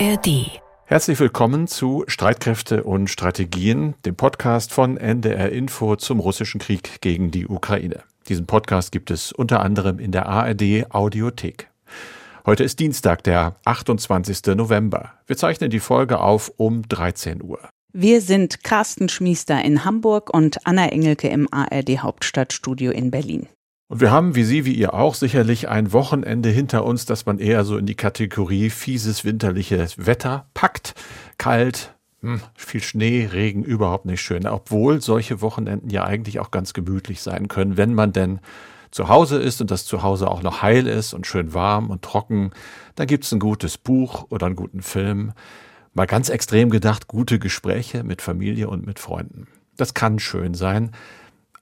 ARD. Herzlich willkommen zu Streitkräfte und Strategien, dem Podcast von NDR Info zum russischen Krieg gegen die Ukraine. Diesen Podcast gibt es unter anderem in der ARD Audiothek. Heute ist Dienstag, der 28. November. Wir zeichnen die Folge auf um 13 Uhr. Wir sind Carsten Schmiester in Hamburg und Anna Engelke im ARD Hauptstadtstudio in Berlin. Und wir haben, wie Sie, wie ihr auch, sicherlich ein Wochenende hinter uns, das man eher so in die Kategorie fieses winterliches Wetter packt. Kalt, hm, viel Schnee, Regen, überhaupt nicht schön. Obwohl solche Wochenenden ja eigentlich auch ganz gemütlich sein können, wenn man denn zu Hause ist und das Zuhause auch noch heil ist und schön warm und trocken. Dann gibt's ein gutes Buch oder einen guten Film. Mal ganz extrem gedacht, gute Gespräche mit Familie und mit Freunden. Das kann schön sein.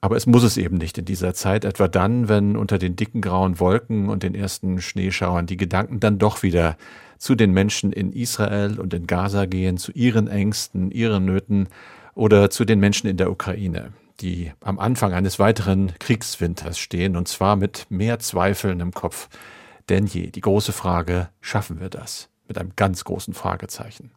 Aber es muss es eben nicht in dieser Zeit, etwa dann, wenn unter den dicken grauen Wolken und den ersten Schneeschauern die Gedanken dann doch wieder zu den Menschen in Israel und in Gaza gehen, zu ihren Ängsten, ihren Nöten oder zu den Menschen in der Ukraine, die am Anfang eines weiteren Kriegswinters stehen und zwar mit mehr Zweifeln im Kopf denn je. Die große Frage, schaffen wir das? Mit einem ganz großen Fragezeichen.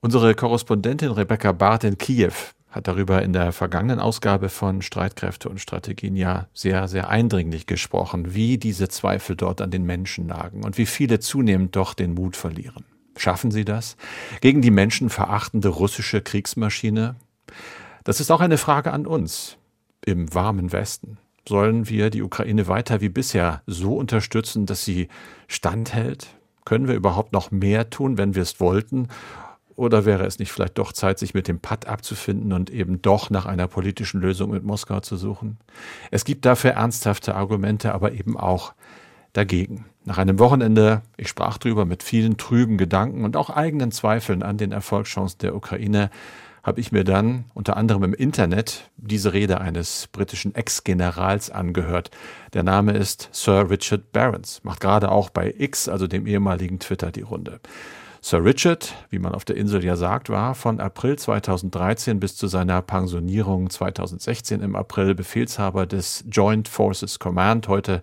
Unsere Korrespondentin Rebecca Barth in Kiew hat darüber in der vergangenen Ausgabe von Streitkräfte und Strategien ja sehr, sehr eindringlich gesprochen, wie diese Zweifel dort an den Menschen nagen und wie viele zunehmend doch den Mut verlieren. Schaffen sie das? Gegen die Menschen verachtende russische Kriegsmaschine? Das ist auch eine Frage an uns im warmen Westen. Sollen wir die Ukraine weiter wie bisher so unterstützen, dass sie standhält? Können wir überhaupt noch mehr tun, wenn wir es wollten? Oder wäre es nicht vielleicht doch Zeit, sich mit dem Patt abzufinden und eben doch nach einer politischen Lösung mit Moskau zu suchen? Es gibt dafür ernsthafte Argumente, aber eben auch dagegen. Nach einem Wochenende, ich sprach drüber mit vielen trüben Gedanken und auch eigenen Zweifeln an den Erfolgschancen der Ukraine, habe ich mir dann unter anderem im Internet diese Rede eines britischen Ex-Generals angehört. Der Name ist Sir Richard Barons, macht gerade auch bei X, also dem ehemaligen Twitter, die Runde. Sir Richard, wie man auf der Insel ja sagt, war von April 2013 bis zu seiner Pensionierung 2016 im April Befehlshaber des Joint Forces Command. Heute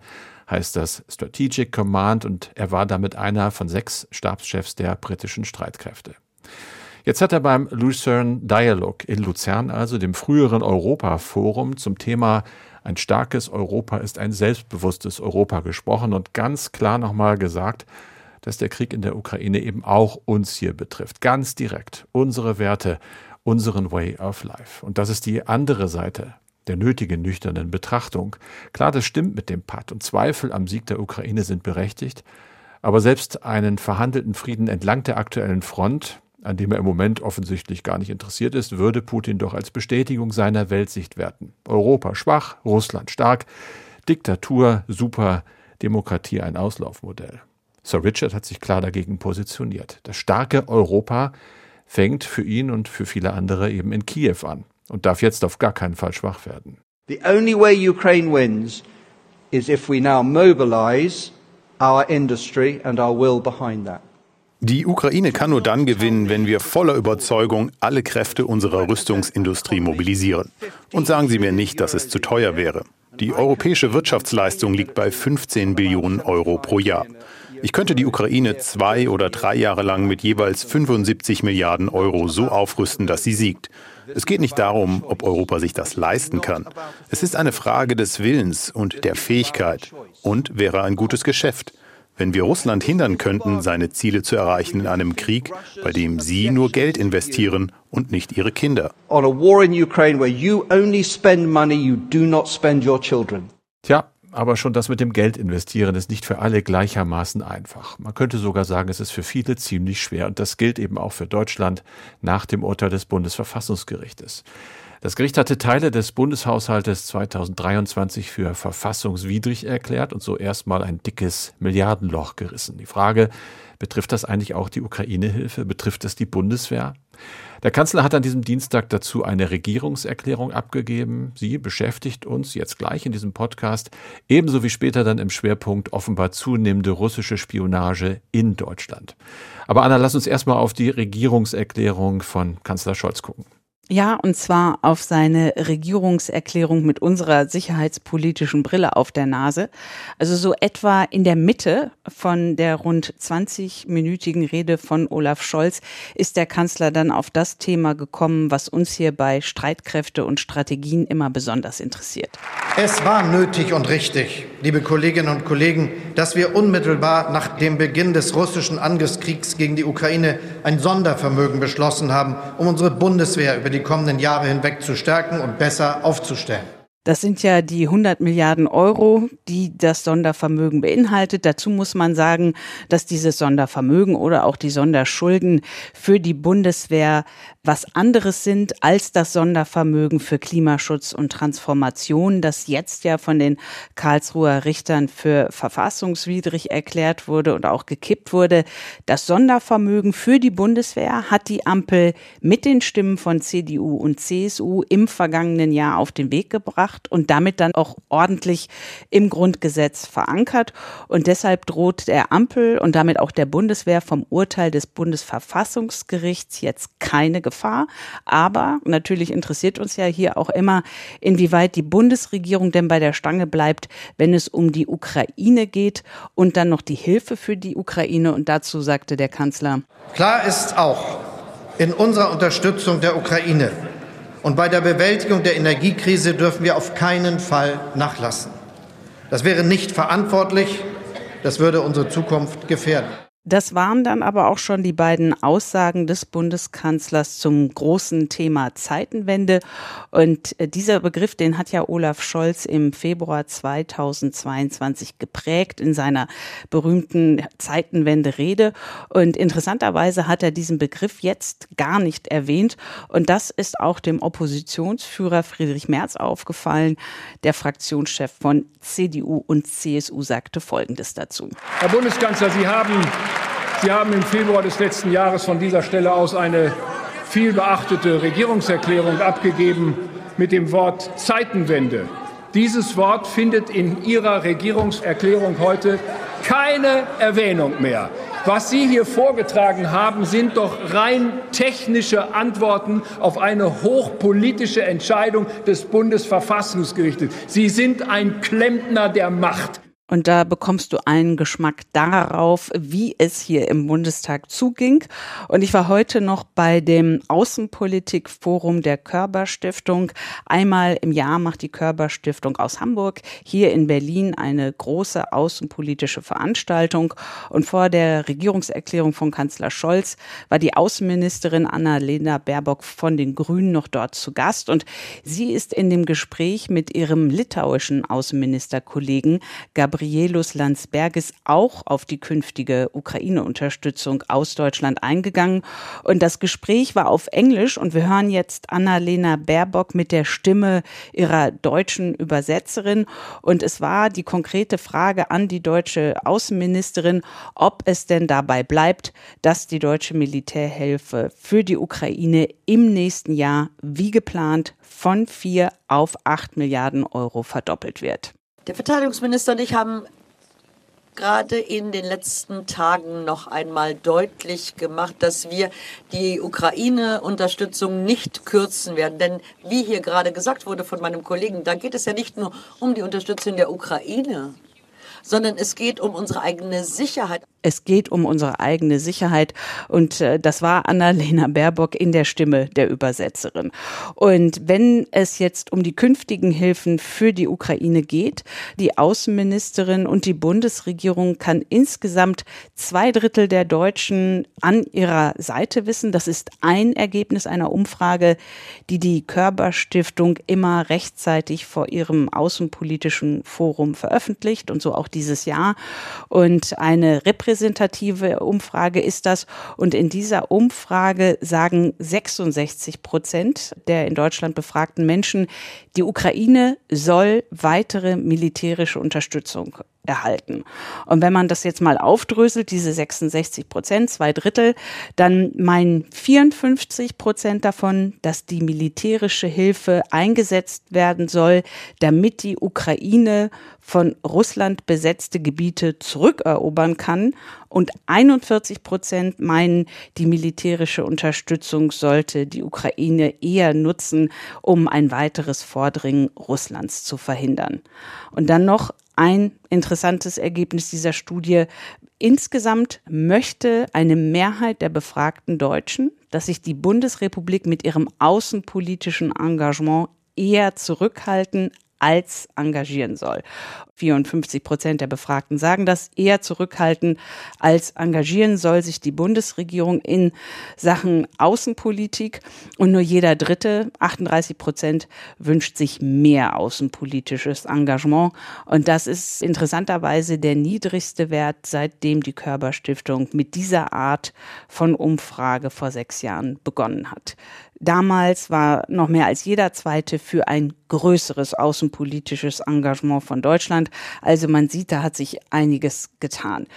heißt das Strategic Command und er war damit einer von sechs Stabschefs der britischen Streitkräfte. Jetzt hat er beim Lucerne Dialogue in Luzern, also dem früheren Europa-Forum, zum Thema ein starkes Europa ist ein selbstbewusstes Europa gesprochen und ganz klar nochmal gesagt, dass der Krieg in der Ukraine eben auch uns hier betrifft. Ganz direkt. Unsere Werte, unseren Way of Life. Und das ist die andere Seite der nötigen nüchternen Betrachtung. Klar, das stimmt mit dem Patt und Zweifel am Sieg der Ukraine sind berechtigt. Aber selbst einen verhandelten Frieden entlang der aktuellen Front, an dem er im Moment offensichtlich gar nicht interessiert ist, würde Putin doch als Bestätigung seiner Weltsicht werten. Europa schwach, Russland stark, Diktatur super, Demokratie ein Auslaufmodell. Sir Richard hat sich klar dagegen positioniert. Das starke Europa fängt für ihn und für viele andere eben in Kiew an und darf jetzt auf gar keinen Fall schwach werden. The only way Ukraine wins is if we now mobilize our industry and our will behind that. Die Ukraine kann nur dann gewinnen, wenn wir voller Überzeugung alle Kräfte unserer Rüstungsindustrie mobilisieren. Und sagen Sie mir nicht, dass es zu teuer wäre. Die europäische Wirtschaftsleistung liegt bei 15 Billionen Euro pro Jahr. Ich könnte die Ukraine zwei oder drei Jahre lang mit jeweils 75 Milliarden Euro so aufrüsten, dass sie siegt. Es geht nicht darum, ob Europa sich das leisten kann. Es ist eine Frage des Willens und der Fähigkeit und wäre ein gutes Geschäft. Wenn wir Russland hindern könnten, seine Ziele zu erreichen in einem Krieg, bei dem sie nur Geld investieren und nicht ihre Kinder. On a war in Ukraine where you only spend money, you do not spend your children. Tja, aber schon das mit dem Geld investieren ist nicht für alle gleichermaßen einfach. Man könnte sogar sagen, es ist für viele ziemlich schwer. Und das gilt eben auch für Deutschland nach dem Urteil des Bundesverfassungsgerichtes. Das Gericht hatte Teile des Bundeshaushaltes 2023 für verfassungswidrig erklärt und so erstmal ein dickes Milliardenloch gerissen. Die Frage, betrifft das eigentlich auch die Ukraine-Hilfe? Betrifft das die Bundeswehr? Der Kanzler hat an diesem Dienstag dazu eine Regierungserklärung abgegeben. Sie beschäftigt uns jetzt gleich in diesem Podcast, ebenso wie später dann im Schwerpunkt offenbar zunehmende russische Spionage in Deutschland. Aber Anna, lass uns erstmal auf die Regierungserklärung von Kanzler Scholz gucken. Ja, und zwar auf seine Regierungserklärung mit unserer sicherheitspolitischen Brille auf der Nase. Also so etwa in der Mitte von der rund 20-minütigen Rede von Olaf Scholz ist der Kanzler dann auf das Thema gekommen, was uns hier bei Streitkräfte und Strategien immer besonders interessiert. Es war nötig und richtig, liebe Kolleginnen und Kollegen, dass wir unmittelbar nach dem Beginn des russischen Angriffskriegs gegen die Ukraine ein Sondervermögen beschlossen haben, um unsere Bundeswehr über die kommenden Jahre hinweg zu stärken und besser aufzustellen. Das sind ja die 100 Milliarden Euro, die das Sondervermögen beinhaltet. Dazu muss man sagen, dass dieses Sondervermögen oder auch die Sonderschulden für die Bundeswehr was anderes sind als das Sondervermögen für Klimaschutz und Transformation, das jetzt ja von den Karlsruher Richtern für verfassungswidrig erklärt wurde und auch gekippt wurde. Das Sondervermögen für die Bundeswehr hat die Ampel mit den Stimmen von CDU und CSU im vergangenen Jahr auf den Weg gebracht und damit dann auch ordentlich im Grundgesetz verankert. Und deshalb droht der Ampel und damit auch der Bundeswehr vom Urteil des Bundesverfassungsgerichts jetzt keine. Aber natürlich interessiert uns ja hier auch immer, inwieweit die Bundesregierung denn bei der Stange bleibt, wenn es um die Ukraine geht und dann noch die Hilfe für die Ukraine. Und dazu sagte der Kanzler. Klar ist auch, in unserer Unterstützung der Ukraine und bei der Bewältigung der Energiekrise dürfen wir auf keinen Fall nachlassen. Das wäre nicht verantwortlich, das würde unsere Zukunft gefährden. Das waren dann aber auch schon die beiden Aussagen des Bundeskanzlers zum großen Thema Zeitenwende. Und äh, dieser Begriff, den hat ja Olaf Scholz im Februar 2022 geprägt in seiner berühmten Zeitenwende-Rede. Und interessanterweise hat er diesen Begriff jetzt gar nicht erwähnt. Und das ist auch dem Oppositionsführer Friedrich Merz aufgefallen. Der Fraktionschef von CDU und CSU sagte Folgendes dazu. Herr Bundeskanzler, Sie haben Sie haben im Februar des letzten Jahres von dieser Stelle aus eine vielbeachtete Regierungserklärung abgegeben mit dem Wort Zeitenwende. Dieses Wort findet in Ihrer Regierungserklärung heute keine Erwähnung mehr. Was Sie hier vorgetragen haben, sind doch rein technische Antworten auf eine hochpolitische Entscheidung des Bundesverfassungsgerichtes. Sie sind ein Klempner der Macht. Und da bekommst du einen Geschmack darauf, wie es hier im Bundestag zuging. Und ich war heute noch bei dem Außenpolitikforum der Körperstiftung. Einmal im Jahr macht die Körperstiftung aus Hamburg hier in Berlin eine große außenpolitische Veranstaltung. Und vor der Regierungserklärung von Kanzler Scholz war die Außenministerin Annalena Baerbock von den Grünen noch dort zu Gast. Und sie ist in dem Gespräch mit ihrem litauischen Außenministerkollegen Gabriel Gabrielus Landsbergis auch auf die künftige Ukraine-Unterstützung aus Deutschland eingegangen. Und das Gespräch war auf Englisch und wir hören jetzt Annalena Baerbock mit der Stimme ihrer deutschen Übersetzerin. Und es war die konkrete Frage an die deutsche Außenministerin, ob es denn dabei bleibt, dass die deutsche Militärhilfe für die Ukraine im nächsten Jahr wie geplant von vier auf acht Milliarden Euro verdoppelt wird. Der Verteidigungsminister und ich haben gerade in den letzten Tagen noch einmal deutlich gemacht, dass wir die Ukraine-Unterstützung nicht kürzen werden. Denn wie hier gerade gesagt wurde von meinem Kollegen, da geht es ja nicht nur um die Unterstützung der Ukraine, sondern es geht um unsere eigene Sicherheit. Es geht um unsere eigene Sicherheit und äh, das war Annalena Baerbock in der Stimme der Übersetzerin. Und wenn es jetzt um die künftigen Hilfen für die Ukraine geht, die Außenministerin und die Bundesregierung kann insgesamt zwei Drittel der Deutschen an ihrer Seite wissen. Das ist ein Ergebnis einer Umfrage, die die Körperstiftung immer rechtzeitig vor ihrem außenpolitischen Forum veröffentlicht und so auch dieses Jahr. Und eine repräsentative Umfrage ist das. Und in dieser Umfrage sagen 66 Prozent der in Deutschland befragten Menschen, die Ukraine soll weitere militärische Unterstützung erhalten. Und wenn man das jetzt mal aufdröselt, diese 66 Prozent, zwei Drittel, dann meinen 54 Prozent davon, dass die militärische Hilfe eingesetzt werden soll, damit die Ukraine von Russland besetzte Gebiete zurückerobern kann. Und 41 Prozent meinen, die militärische Unterstützung sollte die Ukraine eher nutzen, um ein weiteres Vordringen Russlands zu verhindern. Und dann noch ein interessantes Ergebnis dieser Studie. Insgesamt möchte eine Mehrheit der befragten Deutschen, dass sich die Bundesrepublik mit ihrem außenpolitischen Engagement eher zurückhalten als engagieren soll. 54 Prozent der Befragten sagen das, eher zurückhalten als engagieren soll sich die Bundesregierung in Sachen Außenpolitik und nur jeder Dritte, 38 Prozent, wünscht sich mehr außenpolitisches Engagement und das ist interessanterweise der niedrigste Wert, seitdem die Körperstiftung mit dieser Art von Umfrage vor sechs Jahren begonnen hat. Damals war noch mehr als jeder Zweite für ein größeres außenpolitisches Engagement von Deutschland. Also man sieht, da hat sich einiges getan.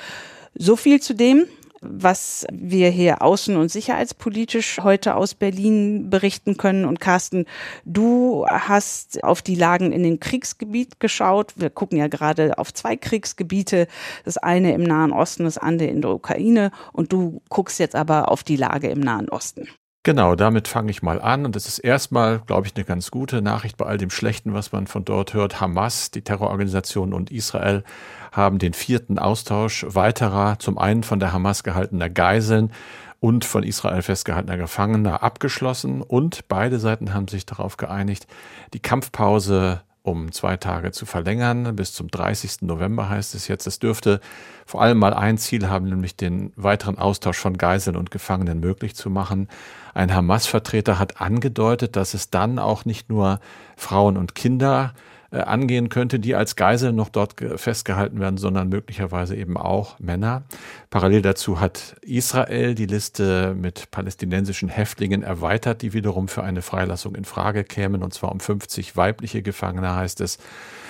So viel zu dem, was wir hier außen- und sicherheitspolitisch heute aus Berlin berichten können. Und Carsten, du hast auf die Lagen in dem Kriegsgebiet geschaut. Wir gucken ja gerade auf zwei Kriegsgebiete. Das eine im Nahen Osten, das andere in der Ukraine. Und du guckst jetzt aber auf die Lage im Nahen Osten. Genau, damit fange ich mal an. Und es ist erstmal, glaube ich, eine ganz gute Nachricht bei all dem Schlechten, was man von dort hört. Hamas, die Terrororganisation und Israel haben den vierten Austausch weiterer, zum einen von der Hamas gehaltener Geiseln und von Israel festgehaltener Gefangener abgeschlossen. Und beide Seiten haben sich darauf geeinigt, die Kampfpause um zwei Tage zu verlängern. Bis zum 30. November heißt es jetzt. Es dürfte vor allem mal ein Ziel haben, nämlich den weiteren Austausch von Geiseln und Gefangenen möglich zu machen. Ein Hamas-Vertreter hat angedeutet, dass es dann auch nicht nur Frauen und Kinder angehen könnte, die als Geisel noch dort festgehalten werden, sondern möglicherweise eben auch Männer. Parallel dazu hat Israel die Liste mit palästinensischen Häftlingen erweitert, die wiederum für eine Freilassung in Frage kämen, und zwar um 50 weibliche Gefangene heißt es.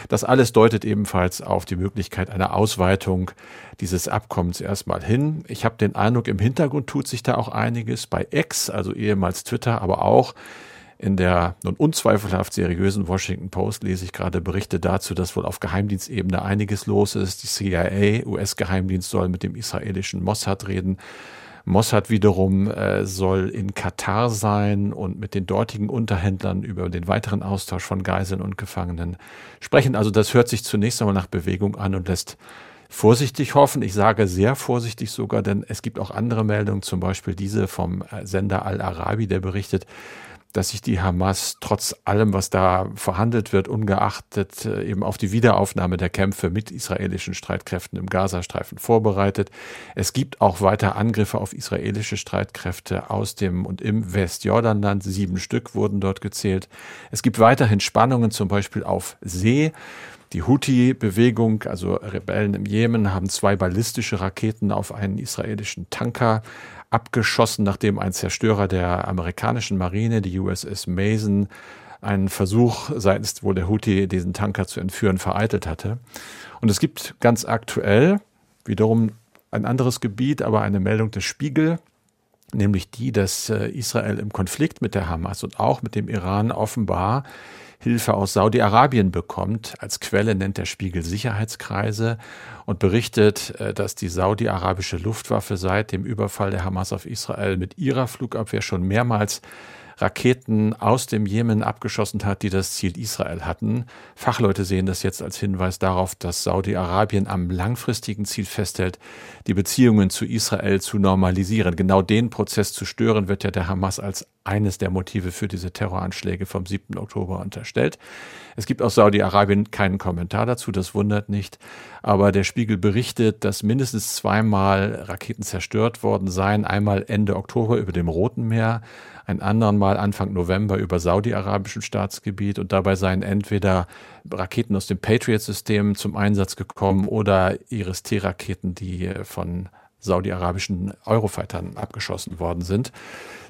Das alles deutet ebenfalls auf die Möglichkeit einer Ausweitung dieses Abkommens erstmal hin. Ich habe den Eindruck, im Hintergrund tut sich da auch einiges bei X, also ehemals Twitter, aber auch in der nun unzweifelhaft seriösen Washington Post lese ich gerade Berichte dazu, dass wohl auf Geheimdienstebene einiges los ist. Die CIA, US-Geheimdienst, soll mit dem israelischen Mossad reden. Mossad wiederum äh, soll in Katar sein und mit den dortigen Unterhändlern über den weiteren Austausch von Geiseln und Gefangenen sprechen. Also das hört sich zunächst einmal nach Bewegung an und lässt vorsichtig hoffen. Ich sage sehr vorsichtig sogar, denn es gibt auch andere Meldungen, zum Beispiel diese vom äh, Sender Al-Arabi, der berichtet, dass sich die Hamas trotz allem, was da verhandelt wird, ungeachtet äh, eben auf die Wiederaufnahme der Kämpfe mit israelischen Streitkräften im Gazastreifen vorbereitet. Es gibt auch weiter Angriffe auf israelische Streitkräfte aus dem und im Westjordanland. Sieben Stück wurden dort gezählt. Es gibt weiterhin Spannungen, zum Beispiel auf See. Die Houthi-Bewegung, also Rebellen im Jemen, haben zwei ballistische Raketen auf einen israelischen Tanker abgeschossen, nachdem ein Zerstörer der amerikanischen Marine, die USS Mason, einen Versuch seitens wohl der Houthi, diesen Tanker zu entführen, vereitelt hatte. Und es gibt ganz aktuell wiederum ein anderes Gebiet, aber eine Meldung des Spiegel, nämlich die, dass äh, Israel im Konflikt mit der Hamas und auch mit dem Iran offenbar Hilfe aus Saudi-Arabien bekommt. Als Quelle nennt der Spiegel Sicherheitskreise und berichtet, äh, dass die saudi-arabische Luftwaffe seit dem Überfall der Hamas auf Israel mit ihrer Flugabwehr schon mehrmals Raketen aus dem Jemen abgeschossen hat, die das Ziel Israel hatten. Fachleute sehen das jetzt als Hinweis darauf, dass Saudi-Arabien am langfristigen Ziel festhält, die Beziehungen zu Israel zu normalisieren. Genau den Prozess zu stören, wird ja der Hamas als eines der Motive für diese Terroranschläge vom 7. Oktober unterstellt. Es gibt aus Saudi-Arabien keinen Kommentar dazu, das wundert nicht. Aber der Spiegel berichtet, dass mindestens zweimal Raketen zerstört worden seien. Einmal Ende Oktober über dem Roten Meer, ein anderen Mal Anfang November über saudi-arabischem Staatsgebiet und dabei seien entweder Raketen aus dem Patriot-System zum Einsatz gekommen oder Iris-T-Raketen, die von saudi-arabischen Eurofightern abgeschossen worden sind.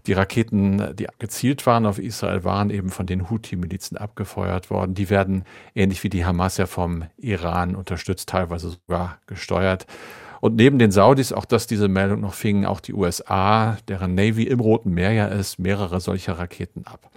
Die Raketen, die gezielt waren auf Israel, waren eben von den Houthi-Milizen abgefeuert worden. Die werden ähnlich wie die Hamas ja vom Iran unterstützt, teilweise sogar gesteuert. Und neben den Saudis, auch dass diese Meldung noch fingen, auch die USA, deren Navy im Roten Meer ja ist, mehrere solcher Raketen ab.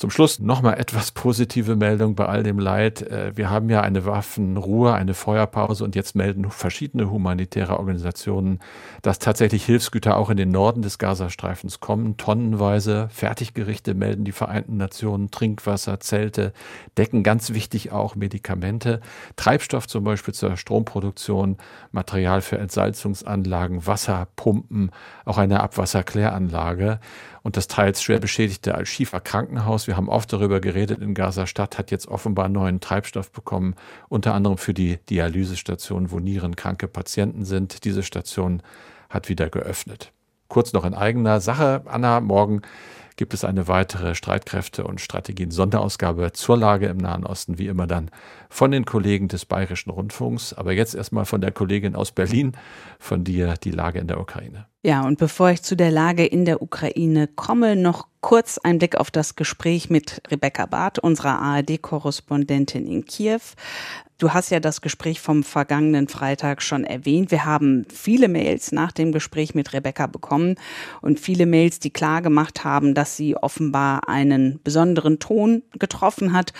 Zum Schluss nochmal etwas positive Meldung bei all dem Leid. Äh, wir haben ja eine Waffenruhe, eine Feuerpause und jetzt melden verschiedene humanitäre Organisationen, dass tatsächlich Hilfsgüter auch in den Norden des Gazastreifens kommen. Tonnenweise Fertiggerichte melden die Vereinten Nationen, Trinkwasser, Zelte, Decken, ganz wichtig auch Medikamente, Treibstoff zum Beispiel zur Stromproduktion, Material für Entsalzungsanlagen, Wasserpumpen, auch eine Abwasserkläranlage und das teils schwer beschädigte Al-Shifa Krankenhaus. Wir haben oft darüber geredet in Gaza-Stadt, hat jetzt offenbar neuen Treibstoff bekommen, unter anderem für die Dialysestation, wo nierenkranke Patienten sind. Diese Station hat wieder geöffnet. Kurz noch in eigener Sache, Anna, morgen gibt es eine weitere Streitkräfte- und Strategien-Sonderausgabe zur Lage im Nahen Osten, wie immer dann von den Kollegen des Bayerischen Rundfunks. Aber jetzt erstmal von der Kollegin aus Berlin, von dir die Lage in der Ukraine. Ja, und bevor ich zu der Lage in der Ukraine komme, noch kurz ein Blick auf das Gespräch mit Rebecca Barth, unserer ARD-Korrespondentin in Kiew. Du hast ja das Gespräch vom vergangenen Freitag schon erwähnt. Wir haben viele Mails nach dem Gespräch mit Rebecca bekommen und viele Mails, die klar gemacht haben, dass sie offenbar einen besonderen Ton getroffen hat.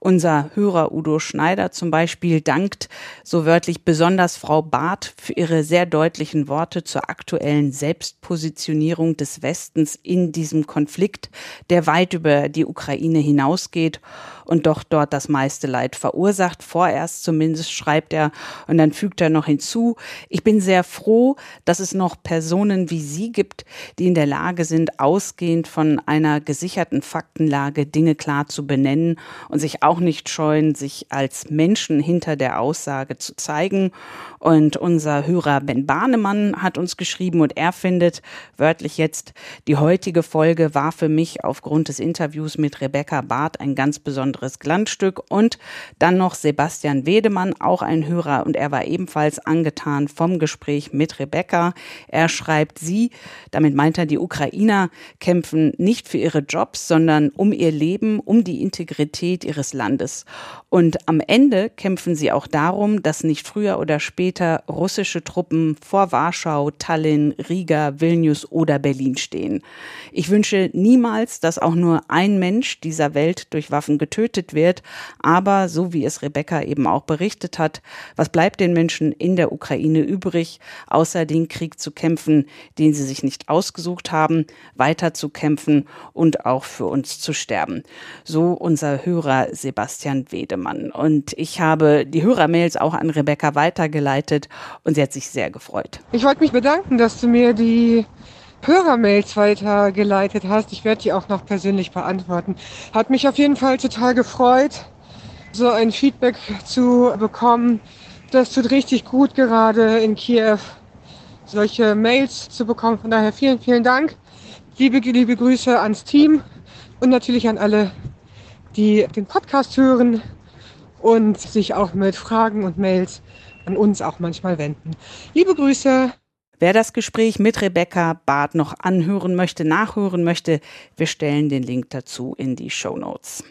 Unser Hörer Udo Schneider zum Beispiel dankt so wörtlich besonders Frau Barth für ihre sehr deutlichen Worte zur aktuellen Selbstpositionierung des Westens in diesem Konflikt, der weit über die Ukraine hinausgeht und doch dort das meiste Leid verursacht. Vorerst zumindest schreibt er und dann fügt er noch hinzu, ich bin sehr froh, dass es noch Personen wie Sie gibt, die in der Lage sind, ausgehend von einer gesicherten Faktenlage Dinge klar zu benennen und sich auch nicht scheuen, sich als Menschen hinter der Aussage zu zeigen. Und unser Hörer Ben Bahnemann hat uns geschrieben und er findet wörtlich jetzt, die heutige Folge war für mich aufgrund des Interviews mit Rebecca Barth ein ganz besonderes Glanzstück. Und dann noch Sebastian Wedemann, auch ein Hörer und er war ebenfalls angetan vom Gespräch mit Rebecca. Er schreibt, sie, damit meint er, die Ukrainer kämpfen nicht für ihre Jobs, sondern um ihr Leben, um die Integrität ihres Landes. Und am Ende kämpfen sie auch darum, dass nicht früher oder später später russische Truppen vor Warschau, Tallinn, Riga, Vilnius oder Berlin stehen. Ich wünsche niemals, dass auch nur ein Mensch dieser Welt durch Waffen getötet wird, aber so wie es Rebecca eben auch berichtet hat, was bleibt den Menschen in der Ukraine übrig, außer den Krieg zu kämpfen, den sie sich nicht ausgesucht haben, weiter zu kämpfen und auch für uns zu sterben. So unser Hörer Sebastian Wedemann. Und ich habe die Hörermails auch an Rebecca weitergeleitet vorbereitet und sie hat sich sehr gefreut. Ich wollte mich bedanken, dass du mir die Hörermails weitergeleitet hast. Ich werde die auch noch persönlich beantworten. Hat mich auf jeden Fall total gefreut, so ein Feedback zu bekommen. Das tut richtig gut gerade in Kiew, solche Mails zu bekommen. Von daher vielen, vielen Dank. Liebe, liebe Grüße ans Team und natürlich an alle, die den Podcast hören und sich auch mit Fragen und Mails an uns auch manchmal wenden. Liebe Grüße. Wer das Gespräch mit Rebecca Barth noch anhören möchte, nachhören möchte, wir stellen den Link dazu in die Show Notes.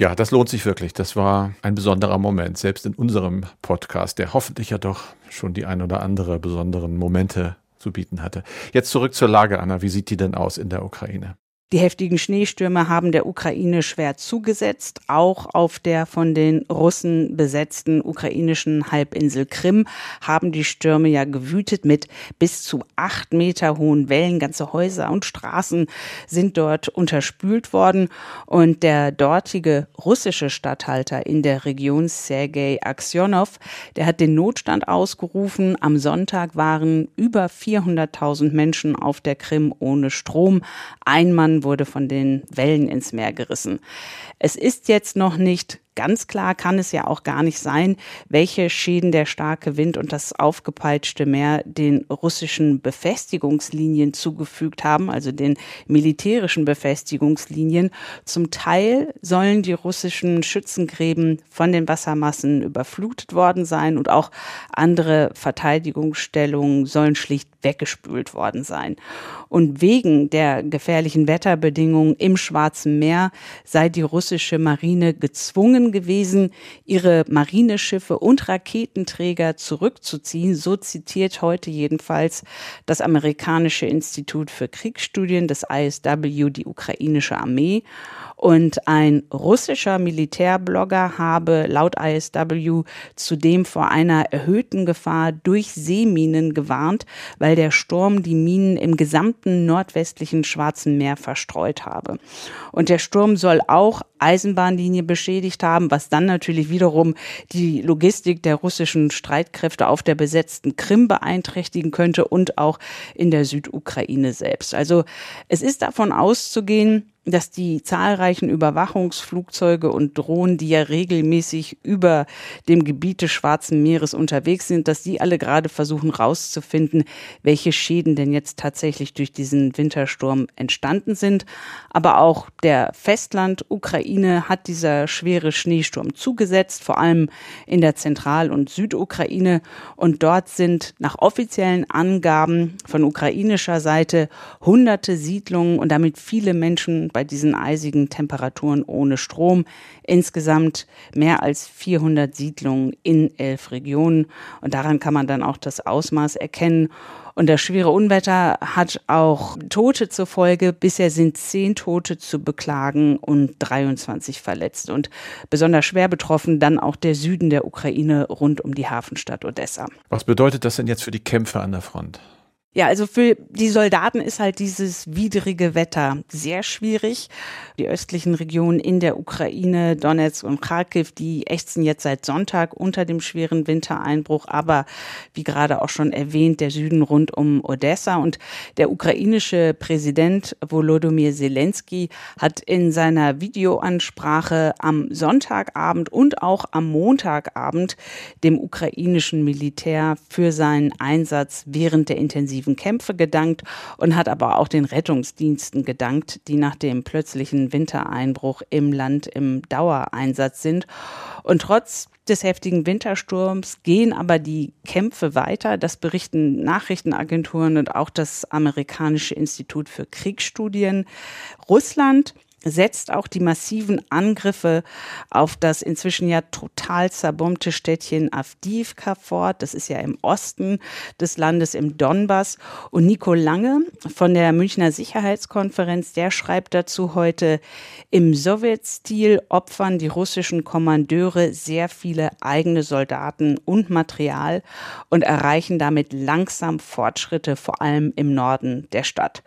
Ja, das lohnt sich wirklich. Das war ein besonderer Moment, selbst in unserem Podcast, der hoffentlich ja doch schon die ein oder andere besonderen Momente zu bieten hatte. Jetzt zurück zur Lage, Anna. Wie sieht die denn aus in der Ukraine? Die heftigen Schneestürme haben der Ukraine schwer zugesetzt, auch auf der von den Russen besetzten ukrainischen Halbinsel Krim haben die Stürme ja gewütet mit bis zu acht Meter hohen Wellen. Ganze Häuser und Straßen sind dort unterspült worden und der dortige russische Statthalter in der Region Sergei Aksionov, der hat den Notstand ausgerufen. Am Sonntag waren über 400.000 Menschen auf der Krim ohne Strom. Ein Mann wurde von den Wellen ins Meer gerissen. Es ist jetzt noch nicht ganz klar kann es ja auch gar nicht sein, welche Schäden der starke Wind und das aufgepeitschte Meer den russischen Befestigungslinien zugefügt haben, also den militärischen Befestigungslinien. Zum Teil sollen die russischen Schützengräben von den Wassermassen überflutet worden sein und auch andere Verteidigungsstellungen sollen schlicht weggespült worden sein. Und wegen der gefährlichen Wetterbedingungen im Schwarzen Meer sei die russische Marine gezwungen gewesen, ihre Marineschiffe und Raketenträger zurückzuziehen. So zitiert heute jedenfalls das amerikanische Institut für Kriegsstudien des ISW die ukrainische Armee. Und ein russischer Militärblogger habe laut ISW zudem vor einer erhöhten Gefahr durch Seeminen gewarnt, weil der Sturm die Minen im gesamten nordwestlichen Schwarzen Meer verstreut habe. Und der Sturm soll auch Eisenbahnlinie beschädigt haben, was dann natürlich wiederum die Logistik der russischen Streitkräfte auf der besetzten Krim beeinträchtigen könnte und auch in der Südukraine selbst. Also es ist davon auszugehen, dass die zahlreichen Überwachungsflugzeuge und Drohnen, die ja regelmäßig über dem Gebiet des Schwarzen Meeres unterwegs sind, dass die alle gerade versuchen rauszufinden, welche Schäden denn jetzt tatsächlich durch diesen Wintersturm entstanden sind. Aber auch der Festland Ukraine hat dieser schwere Schneesturm zugesetzt, vor allem in der Zentral- und Südukraine. Und dort sind nach offiziellen Angaben von ukrainischer Seite hunderte Siedlungen und damit viele Menschen bei diesen eisigen Temperaturen ohne Strom. Insgesamt mehr als 400 Siedlungen in elf Regionen. Und daran kann man dann auch das Ausmaß erkennen. Und das schwere Unwetter hat auch Tote zur Folge. Bisher sind zehn Tote zu beklagen und 23 verletzt. Und besonders schwer betroffen dann auch der Süden der Ukraine rund um die Hafenstadt Odessa. Was bedeutet das denn jetzt für die Kämpfe an der Front? Ja, also für die Soldaten ist halt dieses widrige Wetter sehr schwierig. Die östlichen Regionen in der Ukraine, Donetsk und Kharkiv, die ächzen jetzt seit Sonntag unter dem schweren Wintereinbruch. Aber wie gerade auch schon erwähnt, der Süden rund um Odessa und der ukrainische Präsident Volodymyr Zelensky hat in seiner Videoansprache am Sonntagabend und auch am Montagabend dem ukrainischen Militär für seinen Einsatz während der intensiven intensiven Kämpfe gedankt und hat aber auch den Rettungsdiensten gedankt, die nach dem plötzlichen Wintereinbruch im Land im Dauereinsatz sind. Und trotz des heftigen Wintersturms gehen aber die Kämpfe weiter. Das berichten Nachrichtenagenturen und auch das amerikanische Institut für Kriegsstudien. Russland setzt auch die massiven Angriffe auf das inzwischen ja total zerbombte Städtchen Avdiivka fort. Das ist ja im Osten des Landes im Donbass. Und Nico Lange von der Münchner Sicherheitskonferenz, der schreibt dazu heute, im Sowjetstil opfern die russischen Kommandeure sehr viele eigene Soldaten und Material und erreichen damit langsam Fortschritte, vor allem im Norden der Stadt.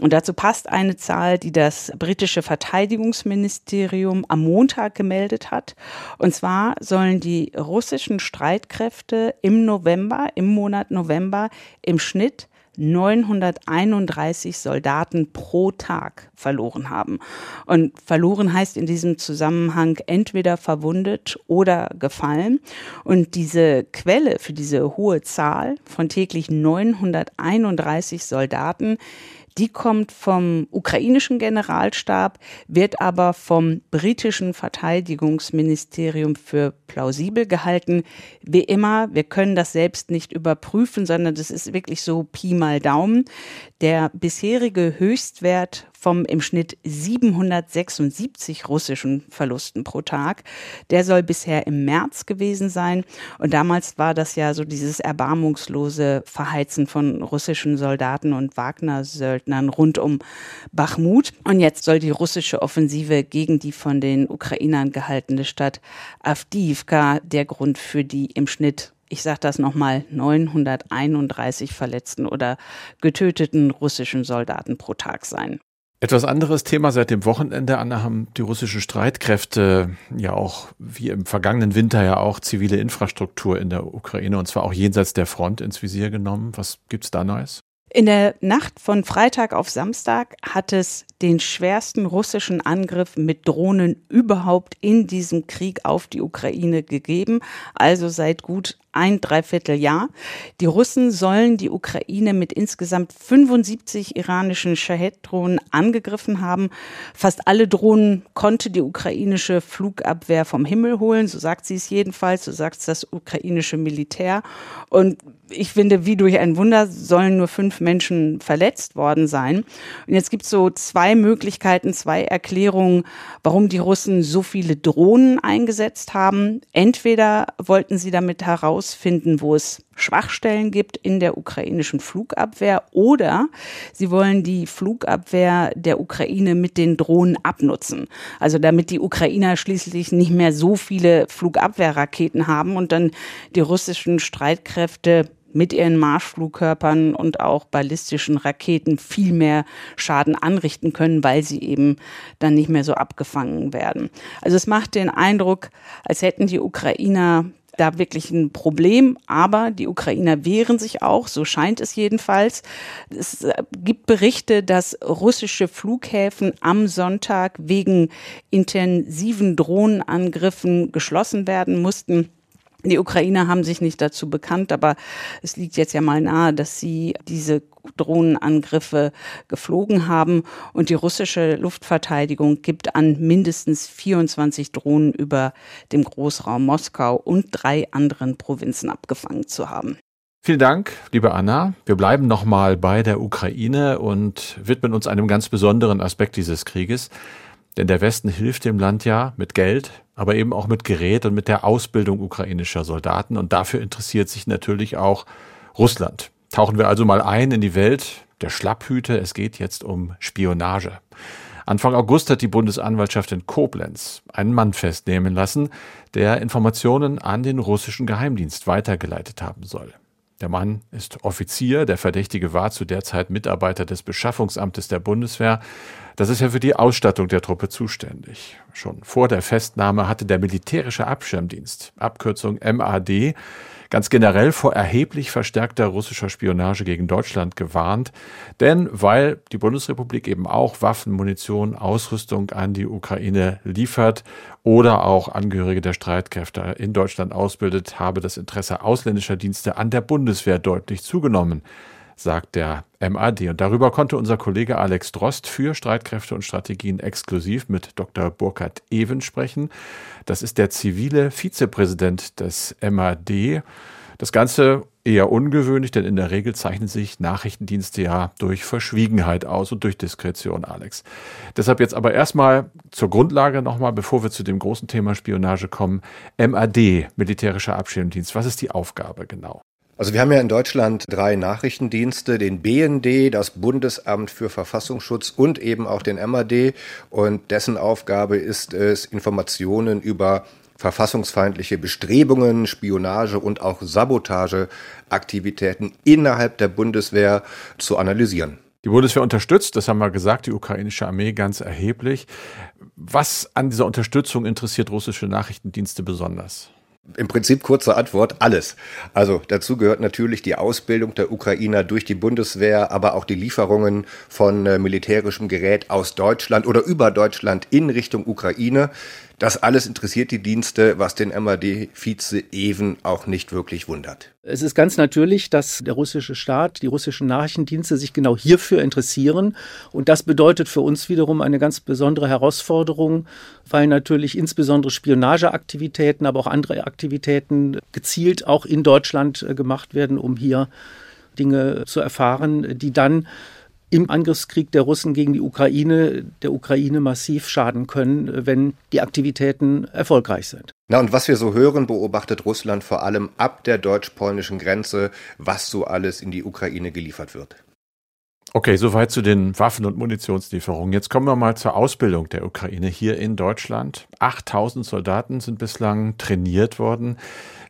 Und dazu passt eine Zahl, die das britische Verteidigungsministerium am Montag gemeldet hat. Und zwar sollen die russischen Streitkräfte im November, im Monat November im Schnitt 931 Soldaten pro Tag verloren haben. Und verloren heißt in diesem Zusammenhang entweder verwundet oder gefallen. Und diese Quelle für diese hohe Zahl von täglich 931 Soldaten die kommt vom ukrainischen Generalstab, wird aber vom britischen Verteidigungsministerium für plausibel gehalten. Wie immer, wir können das selbst nicht überprüfen, sondern das ist wirklich so Pi mal Daumen. Der bisherige Höchstwert vom im Schnitt 776 russischen Verlusten pro Tag. Der soll bisher im März gewesen sein. Und damals war das ja so dieses erbarmungslose Verheizen von russischen Soldaten und Wagner-Söldnern rund um Bachmut. Und jetzt soll die russische Offensive gegen die von den Ukrainern gehaltene Stadt Avdiivka der Grund für die im Schnitt ich sage das nochmal, 931 verletzten oder getöteten russischen Soldaten pro Tag sein. Etwas anderes Thema seit dem Wochenende, Anna, haben die russischen Streitkräfte ja auch, wie im vergangenen Winter ja auch, zivile Infrastruktur in der Ukraine und zwar auch jenseits der Front ins Visier genommen. Was gibt's da Neues? In der Nacht von Freitag auf Samstag hat es den schwersten russischen Angriff mit Drohnen überhaupt in diesem Krieg auf die Ukraine gegeben, also seit gut ein Dreivierteljahr. Die Russen sollen die Ukraine mit insgesamt 75 iranischen Shahed-Drohnen angegriffen haben. Fast alle Drohnen konnte die ukrainische Flugabwehr vom Himmel holen, so sagt sie es jedenfalls, so sagt es das ukrainische Militär. Und ich finde, wie durch ein Wunder sollen nur fünf Menschen verletzt worden sein. Und jetzt gibt es so zwei Möglichkeiten, zwei Erklärungen, warum die Russen so viele Drohnen eingesetzt haben. Entweder wollten sie damit herausfinden, wo es Schwachstellen gibt in der ukrainischen Flugabwehr oder sie wollen die Flugabwehr der Ukraine mit den Drohnen abnutzen. Also damit die Ukrainer schließlich nicht mehr so viele Flugabwehrraketen haben und dann die russischen Streitkräfte mit ihren Marschflugkörpern und auch ballistischen Raketen viel mehr Schaden anrichten können, weil sie eben dann nicht mehr so abgefangen werden. Also es macht den Eindruck, als hätten die Ukrainer da wirklich ein Problem, aber die Ukrainer wehren sich auch, so scheint es jedenfalls. Es gibt Berichte, dass russische Flughäfen am Sonntag wegen intensiven Drohnenangriffen geschlossen werden mussten. Die Ukrainer haben sich nicht dazu bekannt, aber es liegt jetzt ja mal nahe, dass sie diese Drohnenangriffe geflogen haben. Und die russische Luftverteidigung gibt an, mindestens 24 Drohnen über dem Großraum Moskau und drei anderen Provinzen abgefangen zu haben. Vielen Dank, liebe Anna. Wir bleiben nochmal bei der Ukraine und widmen uns einem ganz besonderen Aspekt dieses Krieges. Denn der Westen hilft dem Land ja mit Geld, aber eben auch mit Gerät und mit der Ausbildung ukrainischer Soldaten. Und dafür interessiert sich natürlich auch Russland. Tauchen wir also mal ein in die Welt der Schlapphüte. Es geht jetzt um Spionage. Anfang August hat die Bundesanwaltschaft in Koblenz einen Mann festnehmen lassen, der Informationen an den russischen Geheimdienst weitergeleitet haben soll. Der Mann ist Offizier, der Verdächtige war zu der Zeit Mitarbeiter des Beschaffungsamtes der Bundeswehr. Das ist ja für die Ausstattung der Truppe zuständig. Schon vor der Festnahme hatte der militärische Abschirmdienst, Abkürzung MAD, ganz generell vor erheblich verstärkter russischer Spionage gegen Deutschland gewarnt. Denn weil die Bundesrepublik eben auch Waffen, Munition, Ausrüstung an die Ukraine liefert oder auch Angehörige der Streitkräfte in Deutschland ausbildet, habe das Interesse ausländischer Dienste an der Bundeswehr deutlich zugenommen sagt der MAD. Und darüber konnte unser Kollege Alex Drost für Streitkräfte und Strategien exklusiv mit Dr. Burkhard Even sprechen. Das ist der zivile Vizepräsident des MAD. Das Ganze eher ungewöhnlich, denn in der Regel zeichnen sich Nachrichtendienste ja durch Verschwiegenheit aus und durch Diskretion, Alex. Deshalb jetzt aber erstmal zur Grundlage nochmal, bevor wir zu dem großen Thema Spionage kommen. MAD, militärischer Abschirmdienst. Was ist die Aufgabe genau? Also wir haben ja in Deutschland drei Nachrichtendienste, den BND, das Bundesamt für Verfassungsschutz und eben auch den MAD. Und dessen Aufgabe ist es, Informationen über verfassungsfeindliche Bestrebungen, Spionage und auch Sabotageaktivitäten innerhalb der Bundeswehr zu analysieren. Die Bundeswehr unterstützt, das haben wir gesagt, die ukrainische Armee ganz erheblich. Was an dieser Unterstützung interessiert russische Nachrichtendienste besonders? Im Prinzip kurze Antwort, alles. Also dazu gehört natürlich die Ausbildung der Ukrainer durch die Bundeswehr, aber auch die Lieferungen von äh, militärischem Gerät aus Deutschland oder über Deutschland in Richtung Ukraine. Das alles interessiert die Dienste, was den MAD-Vize Even auch nicht wirklich wundert. Es ist ganz natürlich, dass der russische Staat, die russischen Nachrichtendienste sich genau hierfür interessieren. Und das bedeutet für uns wiederum eine ganz besondere Herausforderung, weil natürlich insbesondere Spionageaktivitäten, aber auch andere Aktivitäten gezielt auch in Deutschland äh, gemacht werden, um hier Dinge zu erfahren, die dann im Angriffskrieg der Russen gegen die Ukraine der Ukraine massiv schaden können, wenn die Aktivitäten erfolgreich sind. Na und was wir so hören, beobachtet Russland vor allem ab der deutsch-polnischen Grenze, was so alles in die Ukraine geliefert wird. Okay, soweit zu den Waffen- und Munitionslieferungen. Jetzt kommen wir mal zur Ausbildung der Ukraine hier in Deutschland. 8000 Soldaten sind bislang trainiert worden.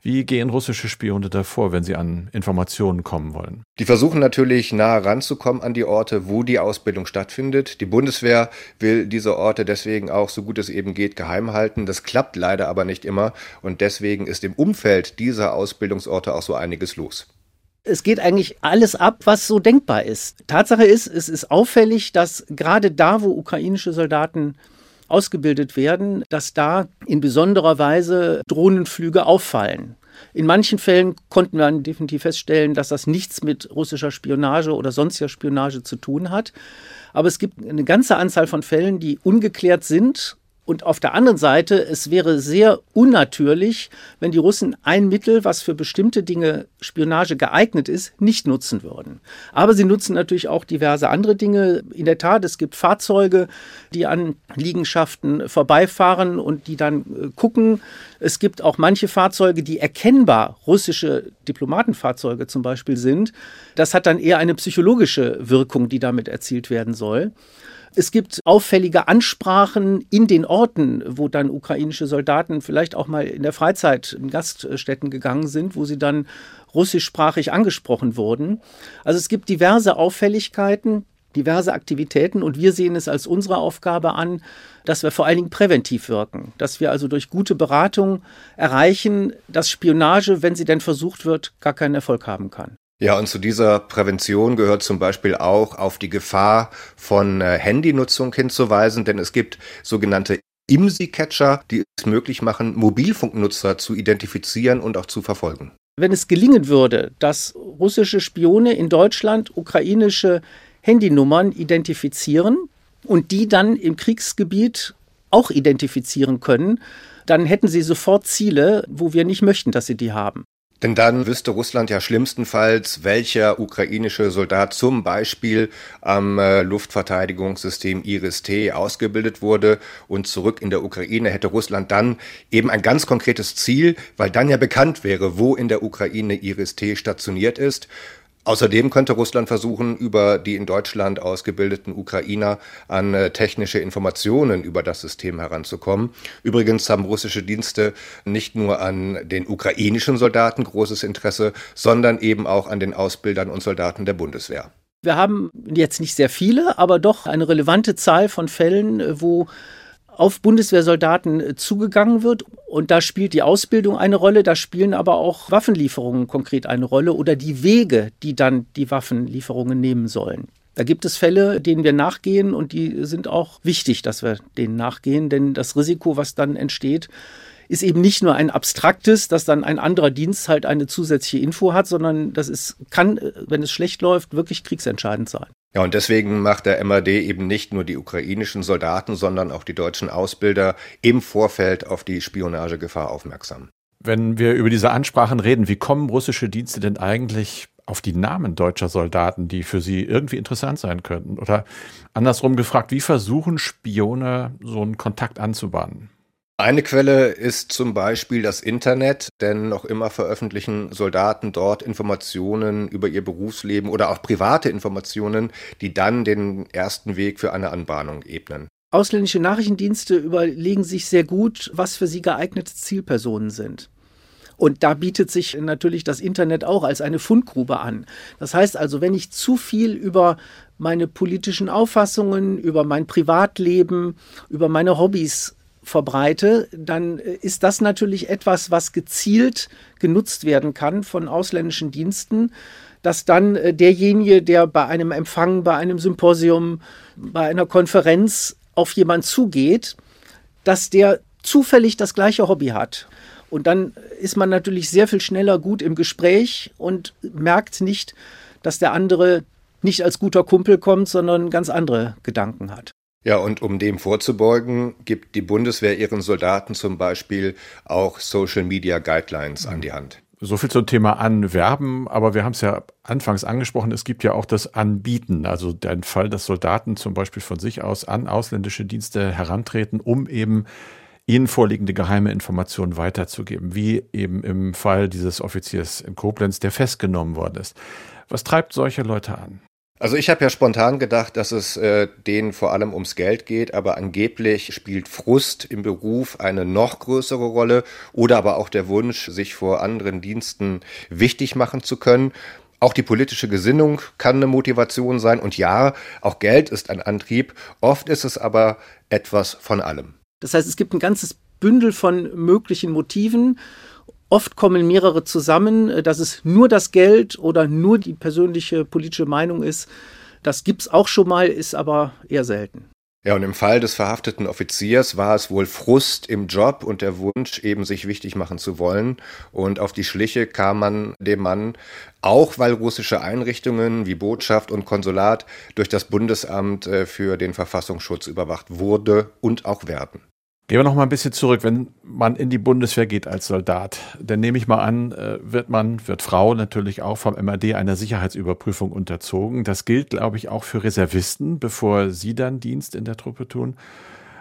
Wie gehen russische Spione davor, wenn sie an Informationen kommen wollen? Die versuchen natürlich nah ranzukommen an die Orte, wo die Ausbildung stattfindet. Die Bundeswehr will diese Orte deswegen auch, so gut es eben geht, geheim halten. Das klappt leider aber nicht immer und deswegen ist im Umfeld dieser Ausbildungsorte auch so einiges los. Es geht eigentlich alles ab, was so denkbar ist. Tatsache ist, es ist auffällig, dass gerade da, wo ukrainische Soldaten ausgebildet werden, dass da in besonderer Weise Drohnenflüge auffallen. In manchen Fällen konnten wir definitiv feststellen, dass das nichts mit russischer Spionage oder sonstiger Spionage zu tun hat. Aber es gibt eine ganze Anzahl von Fällen, die ungeklärt sind und auf der anderen Seite, es wäre sehr unnatürlich, wenn die Russen ein Mittel, was für bestimmte Dinge Spionage geeignet ist, nicht nutzen würden. Aber sie nutzen natürlich auch diverse andere Dinge. In der Tat, es gibt Fahrzeuge, die an Liegenschaften vorbeifahren und die dann äh, gucken. Es gibt auch manche Fahrzeuge, die erkennbar russische Diplomatenfahrzeuge zum Beispiel sind. Das hat dann eher eine psychologische Wirkung, die damit erzielt werden soll. Es gibt auffällige Ansprachen in den Orten, wo dann ukrainische Soldaten vielleicht auch mal in der Freizeit in Gaststätten gegangen sind, wo sie dann russischsprachig angesprochen wurden. Also es gibt diverse Auffälligkeiten, diverse Aktivitäten und wir sehen es als unsere Aufgabe an, dass wir vor allen Dingen präventiv wirken, dass wir also durch gute Beratung erreichen, dass Spionage, wenn sie denn versucht wird, gar keinen Erfolg haben kann. Ja, und zu dieser Prävention gehört zum Beispiel auch auf die Gefahr von äh, Handynutzung hinzuweisen, denn es gibt sogenannte IMSI-Catcher, die es möglich machen, Mobilfunknutzer zu identifizieren und auch zu verfolgen. Wenn es gelingen würde, dass russische Spione in Deutschland ukrainische Handynummern identifizieren und die dann im Kriegsgebiet auch identifizieren können, dann hätten sie sofort Ziele, wo wir nicht möchten, dass sie die haben. Denn dann wüsste Russland ja schlimmstenfalls, welcher ukrainische Soldat zum Beispiel am äh, Luftverteidigungssystem Iris-T ausgebildet wurde und zurück in der Ukraine hätte Russland dann eben ein ganz konkretes Ziel, weil dann ja bekannt wäre, wo in der Ukraine Iris-T stationiert ist. Außerdem könnte Russland versuchen, über die in Deutschland ausgebildeten Ukrainer an äh, technische Informationen über das System heranzukommen. Übrigens haben russische Dienste nicht nur an den ukrainischen Soldaten großes Interesse, sondern eben auch an den Ausbildern und Soldaten der Bundeswehr. Wir haben jetzt nicht sehr viele, aber doch eine relevante Zahl von Fällen, äh, wo auf Bundeswehrsoldaten äh, zugegangen wird. Und da spielt die Ausbildung eine Rolle, da spielen aber auch Waffenlieferungen konkret eine Rolle oder die Wege, die dann die Waffenlieferungen nehmen sollen. Da gibt es Fälle, denen wir nachgehen und die sind auch wichtig, dass wir denen nachgehen, denn das Risiko, was dann entsteht, ist eben nicht nur ein abstraktes, dass dann ein anderer Dienst halt eine zusätzliche Info hat, sondern das ist, kann, äh, wenn es schlecht läuft, wirklich kriegsentscheidend sein. Ja, und deswegen macht der MAD eben nicht nur die ukrainischen Soldaten, sondern auch die deutschen Ausbilder im Vorfeld auf die Spionagegefahr aufmerksam. Wenn wir über diese Ansprachen reden, wie kommen russische Dienste denn eigentlich auf die Namen deutscher Soldaten, die für sie irgendwie interessant sein könnten? Oder andersrum gefragt, wie versuchen Spione so einen Kontakt anzubahnen? Eine Quelle ist zum Beispiel das Internet, denn noch immer veröffentlichen Soldaten dort Informationen über ihr Berufsleben oder auch private Informationen, die dann den ersten Weg für eine Anbahnung ebnen. Ausländische Nachrichtendienste überlegen sich sehr gut, was für sie geeignete Zielpersonen sind. Und da bietet sich natürlich das Internet auch als eine Fundgrube an. Das heißt also, wenn ich zu viel über meine politischen Auffassungen, über mein Privatleben, über meine Hobbys verbreite, dann äh, ist das natürlich etwas, was gezielt genutzt werden kann von ausländischen Diensten, dass dann äh, derjenige, der bei einem Empfang, bei einem Symposium, bei einer Konferenz auf jemand zugeht, dass der zufällig das gleiche Hobby hat. Und dann ist man natürlich sehr viel schneller gut im Gespräch und merkt nicht, dass der andere nicht als guter Kumpel kommt, sondern ganz andere Gedanken hat. Ja, und um dem vorzubeugen, gibt die Bundeswehr ihren Soldaten zum Beispiel auch Social Media Guidelines an die Hand. So viel zum Thema Anwerben, aber wir haben es ja anfangs angesprochen, es gibt ja auch das Anbieten, also den Fall, dass Soldaten zum Beispiel von sich aus an ausländische Dienste herantreten, um eben ihnen vorliegende geheime Informationen weiterzugeben, wie eben im Fall dieses Offiziers in Koblenz, der festgenommen worden ist. Was treibt solche Leute an? Also ich habe ja spontan gedacht, dass es äh, denen vor allem ums Geld geht, aber angeblich spielt Frust im Beruf eine noch größere Rolle oder aber auch der Wunsch, sich vor anderen Diensten wichtig machen zu können. Auch die politische Gesinnung kann eine Motivation sein und ja, auch Geld ist ein Antrieb. Oft ist es aber etwas von allem. Das heißt, es gibt ein ganzes Bündel von möglichen Motiven Oft kommen mehrere zusammen, dass es nur das Geld oder nur die persönliche politische Meinung ist. Das gibt es auch schon mal, ist aber eher selten. Ja, und im Fall des verhafteten Offiziers war es wohl Frust im Job und der Wunsch, eben sich wichtig machen zu wollen. Und auf die Schliche kam man dem Mann, auch weil russische Einrichtungen wie Botschaft und Konsulat durch das Bundesamt äh, für den Verfassungsschutz überwacht wurde und auch werden. Gehen wir noch mal ein bisschen zurück, wenn man in die Bundeswehr geht als Soldat, dann nehme ich mal an, äh, wird man, wird Frau natürlich auch vom MAD einer Sicherheitsüberprüfung unterzogen. Das gilt, glaube ich, auch für Reservisten, bevor sie dann Dienst in der Truppe tun.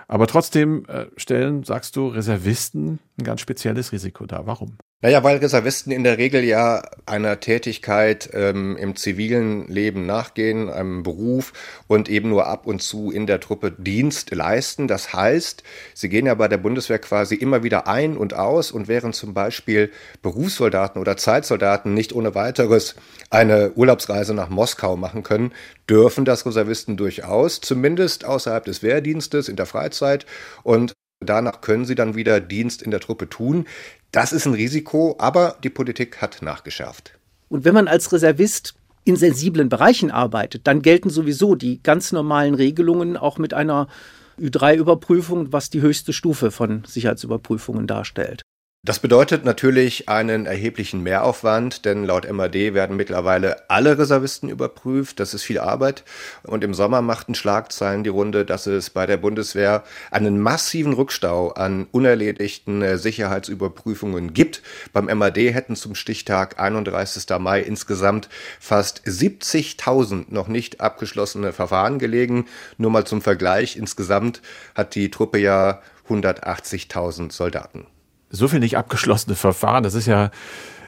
Aber trotzdem äh, stellen, sagst du, Reservisten ein ganz spezielles Risiko dar. Warum? Naja, weil Reservisten in der Regel ja einer Tätigkeit ähm, im zivilen Leben nachgehen, einem Beruf und eben nur ab und zu in der Truppe Dienst leisten. Das heißt, sie gehen ja bei der Bundeswehr quasi immer wieder ein und aus und während zum Beispiel Berufssoldaten oder Zeitsoldaten nicht ohne weiteres eine Urlaubsreise nach Moskau machen können, dürfen das Reservisten durchaus, zumindest außerhalb des Wehrdienstes in der Freizeit und Danach können sie dann wieder Dienst in der Truppe tun. Das ist ein Risiko, aber die Politik hat nachgeschärft. Und wenn man als Reservist in sensiblen Bereichen arbeitet, dann gelten sowieso die ganz normalen Regelungen auch mit einer Ü3-Überprüfung, was die höchste Stufe von Sicherheitsüberprüfungen darstellt. Das bedeutet natürlich einen erheblichen Mehraufwand, denn laut MAD werden mittlerweile alle Reservisten überprüft. Das ist viel Arbeit. Und im Sommer machten Schlagzeilen die Runde, dass es bei der Bundeswehr einen massiven Rückstau an unerledigten äh, Sicherheitsüberprüfungen gibt. Beim MAD hätten zum Stichtag 31. Mai insgesamt fast 70.000 noch nicht abgeschlossene Verfahren gelegen. Nur mal zum Vergleich. Insgesamt hat die Truppe ja 180.000 Soldaten so viel nicht abgeschlossene Verfahren. Das ist ja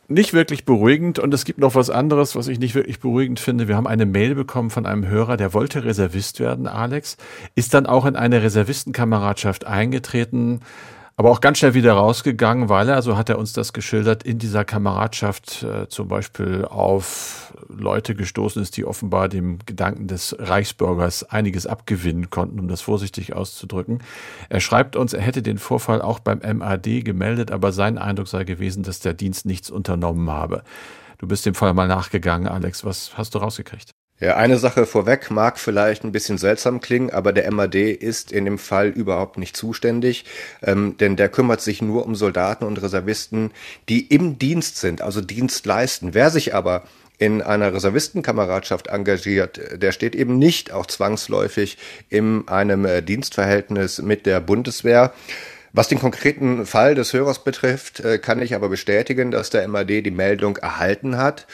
nicht wirklich beruhigend. Und es gibt noch was anderes, was ich nicht wirklich beruhigend finde. Wir haben eine Mail bekommen von einem Hörer, der wollte Reservist werden, Alex, ist dann auch in eine Reservistenkameradschaft eingetreten aber auch ganz schnell wieder rausgegangen, weil er, so hat er uns das geschildert, in dieser Kameradschaft äh, zum Beispiel auf Leute gestoßen ist, die offenbar dem Gedanken des Reichsbürgers einiges abgewinnen konnten, um das vorsichtig auszudrücken. Er schreibt uns, er hätte den Vorfall auch beim MAD gemeldet, aber sein Eindruck sei gewesen, dass der Dienst nichts unternommen habe. Du bist dem Fall mal nachgegangen, Alex. Was hast du rausgekriegt? Ja, eine Sache vorweg mag vielleicht ein bisschen seltsam klingen, aber der MAD ist in dem Fall überhaupt nicht zuständig, ähm, denn der kümmert sich nur um Soldaten und Reservisten, die im Dienst sind, also Dienst leisten. Wer sich aber in einer Reservistenkameradschaft engagiert, der steht eben nicht auch zwangsläufig in einem äh, Dienstverhältnis mit der Bundeswehr. Was den konkreten Fall des Hörers betrifft, äh, kann ich aber bestätigen, dass der MAD die Meldung erhalten hat.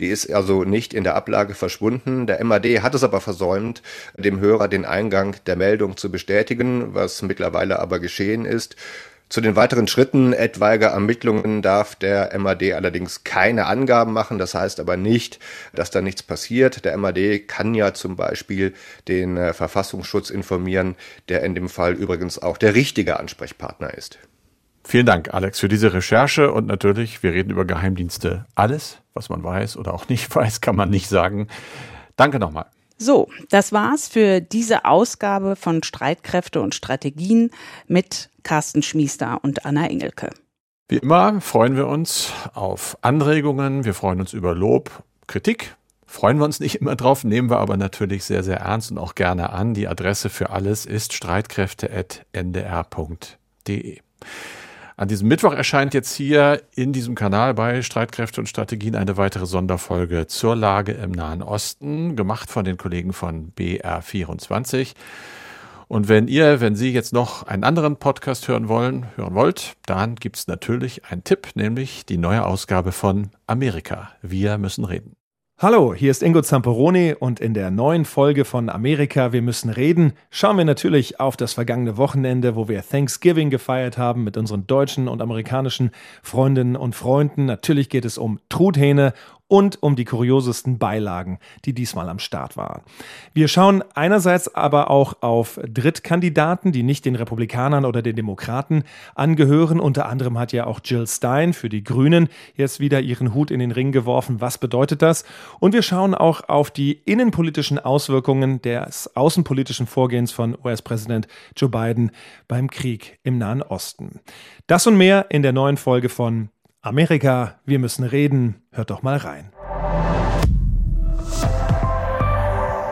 Die ist also nicht in der Ablage verschwunden. Der MAD hat es aber versäumt, dem Hörer den Eingang der Meldung zu bestätigen, was mittlerweile aber geschehen ist. Zu den weiteren Schritten etwaiger Ermittlungen darf der MAD allerdings keine Angaben machen. Das heißt aber nicht, dass da nichts passiert. Der MAD kann ja zum Beispiel den äh, Verfassungsschutz informieren, der in dem Fall übrigens auch der richtige Ansprechpartner ist. Vielen Dank, Alex, für diese Recherche und natürlich, wir reden über Geheimdienste. Alles, was man weiß oder auch nicht weiß, kann man nicht sagen. Danke nochmal. So, das war's für diese Ausgabe von Streitkräfte und Strategien mit Carsten Schmiester und Anna Engelke. Wie immer freuen wir uns auf Anregungen, wir freuen uns über Lob, Kritik. Freuen wir uns nicht immer drauf, nehmen wir aber natürlich sehr, sehr ernst und auch gerne an. Die Adresse für alles ist streitkräfte.ndr.de. An diesem Mittwoch erscheint jetzt hier in diesem Kanal bei Streitkräfte und Strategien eine weitere Sonderfolge zur Lage im Nahen Osten, gemacht von den Kollegen von BR24. Und wenn ihr, wenn Sie jetzt noch einen anderen Podcast hören wollen, hören wollt, dann gibt's natürlich einen Tipp, nämlich die neue Ausgabe von Amerika. Wir müssen reden. Hallo, hier ist Ingo Zamperoni und in der neuen Folge von Amerika, wir müssen reden, schauen wir natürlich auf das vergangene Wochenende, wo wir Thanksgiving gefeiert haben mit unseren deutschen und amerikanischen Freundinnen und Freunden. Natürlich geht es um Truthähne und um die kuriosesten Beilagen, die diesmal am Start waren. Wir schauen einerseits aber auch auf Drittkandidaten, die nicht den Republikanern oder den Demokraten angehören. Unter anderem hat ja auch Jill Stein für die Grünen jetzt wieder ihren Hut in den Ring geworfen. Was bedeutet das? Und wir schauen auch auf die innenpolitischen Auswirkungen des außenpolitischen Vorgehens von US-Präsident Joe Biden beim Krieg im Nahen Osten. Das und mehr in der neuen Folge von Amerika, wir müssen reden. Hört doch mal rein.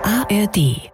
ARD